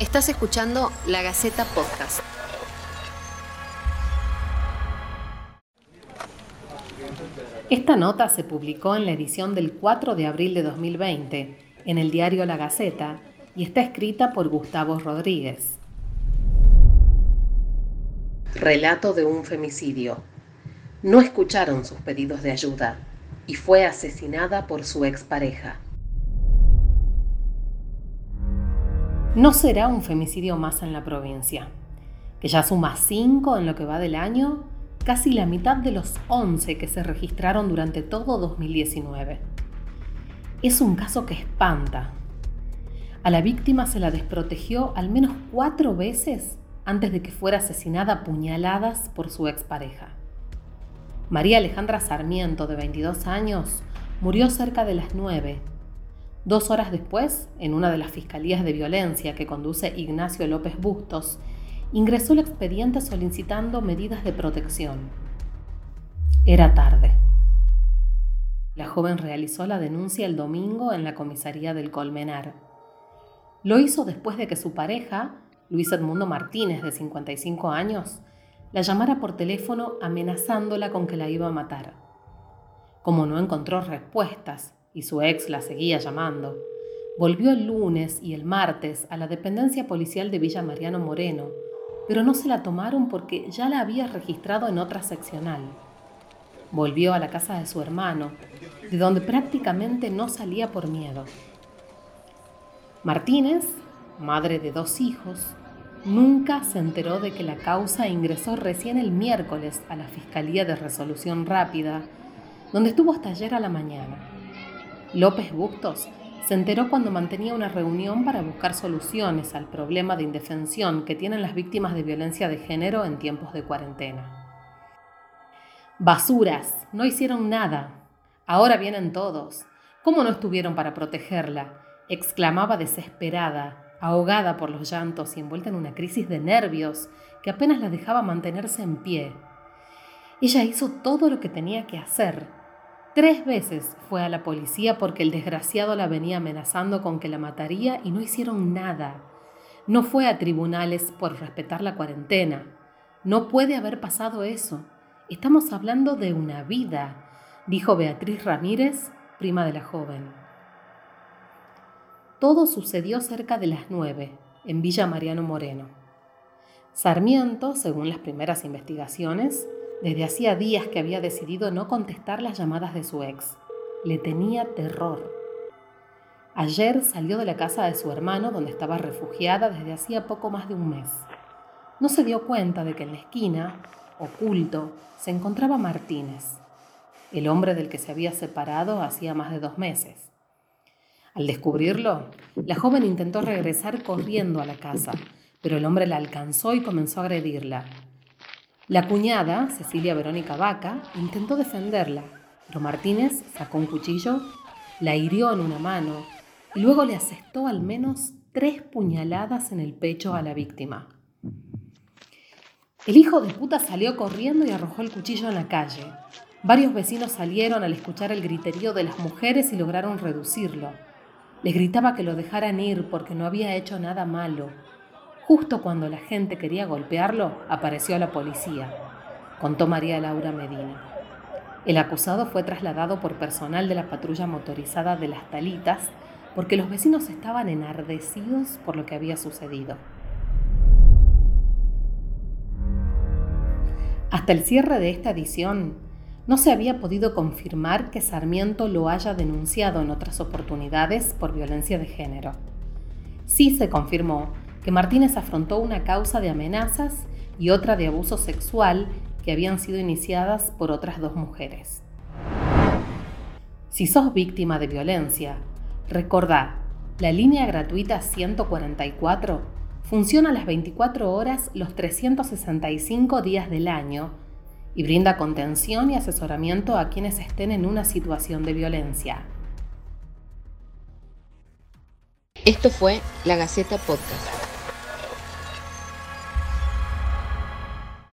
Estás escuchando La Gaceta Podcast. Esta nota se publicó en la edición del 4 de abril de 2020 en el diario La Gaceta y está escrita por Gustavo Rodríguez. Relato de un femicidio. No escucharon sus pedidos de ayuda y fue asesinada por su expareja. No será un femicidio más en la provincia, que ya suma 5 en lo que va del año, casi la mitad de los 11 que se registraron durante todo 2019. Es un caso que espanta. A la víctima se la desprotegió al menos cuatro veces antes de que fuera asesinada a puñaladas por su expareja. María Alejandra Sarmiento, de 22 años, murió cerca de las 9. Dos horas después, en una de las fiscalías de violencia que conduce Ignacio López Bustos, ingresó el expediente solicitando medidas de protección. Era tarde. La joven realizó la denuncia el domingo en la comisaría del Colmenar. Lo hizo después de que su pareja, Luis Edmundo Martínez, de 55 años, la llamara por teléfono amenazándola con que la iba a matar. Como no encontró respuestas y su ex la seguía llamando, volvió el lunes y el martes a la dependencia policial de Villa Mariano Moreno, pero no se la tomaron porque ya la había registrado en otra seccional. Volvió a la casa de su hermano, de donde prácticamente no salía por miedo. Martínez, madre de dos hijos, nunca se enteró de que la causa ingresó recién el miércoles a la Fiscalía de Resolución Rápida, donde estuvo hasta ayer a la mañana. López Bustos se enteró cuando mantenía una reunión para buscar soluciones al problema de indefensión que tienen las víctimas de violencia de género en tiempos de cuarentena. Basuras, no hicieron nada. Ahora vienen todos. ¿Cómo no estuvieron para protegerla? exclamaba desesperada, ahogada por los llantos y envuelta en una crisis de nervios que apenas la dejaba mantenerse en pie. Ella hizo todo lo que tenía que hacer. Tres veces fue a la policía porque el desgraciado la venía amenazando con que la mataría y no hicieron nada. No fue a tribunales por respetar la cuarentena. No puede haber pasado eso. Estamos hablando de una vida, dijo Beatriz Ramírez, prima de la joven. Todo sucedió cerca de las nueve, en Villa Mariano Moreno. Sarmiento, según las primeras investigaciones, desde hacía días que había decidido no contestar las llamadas de su ex. Le tenía terror. Ayer salió de la casa de su hermano donde estaba refugiada desde hacía poco más de un mes. No se dio cuenta de que en la esquina, oculto, se encontraba Martínez, el hombre del que se había separado hacía más de dos meses. Al descubrirlo, la joven intentó regresar corriendo a la casa, pero el hombre la alcanzó y comenzó a agredirla. La cuñada, Cecilia Verónica Vaca, intentó defenderla, pero Martínez sacó un cuchillo, la hirió en una mano y luego le asestó al menos tres puñaladas en el pecho a la víctima. El hijo de puta salió corriendo y arrojó el cuchillo en la calle. Varios vecinos salieron al escuchar el griterío de las mujeres y lograron reducirlo. Les gritaba que lo dejaran ir porque no había hecho nada malo. Justo cuando la gente quería golpearlo, apareció la policía, contó María Laura Medina. El acusado fue trasladado por personal de la patrulla motorizada de las Talitas porque los vecinos estaban enardecidos por lo que había sucedido. Hasta el cierre de esta edición, no se había podido confirmar que Sarmiento lo haya denunciado en otras oportunidades por violencia de género. Sí se confirmó que Martínez afrontó una causa de amenazas y otra de abuso sexual que habían sido iniciadas por otras dos mujeres. Si sos víctima de violencia, recordá, la línea gratuita 144 funciona las 24 horas los 365 días del año y brinda contención y asesoramiento a quienes estén en una situación de violencia. Esto fue La Gaceta Podcast.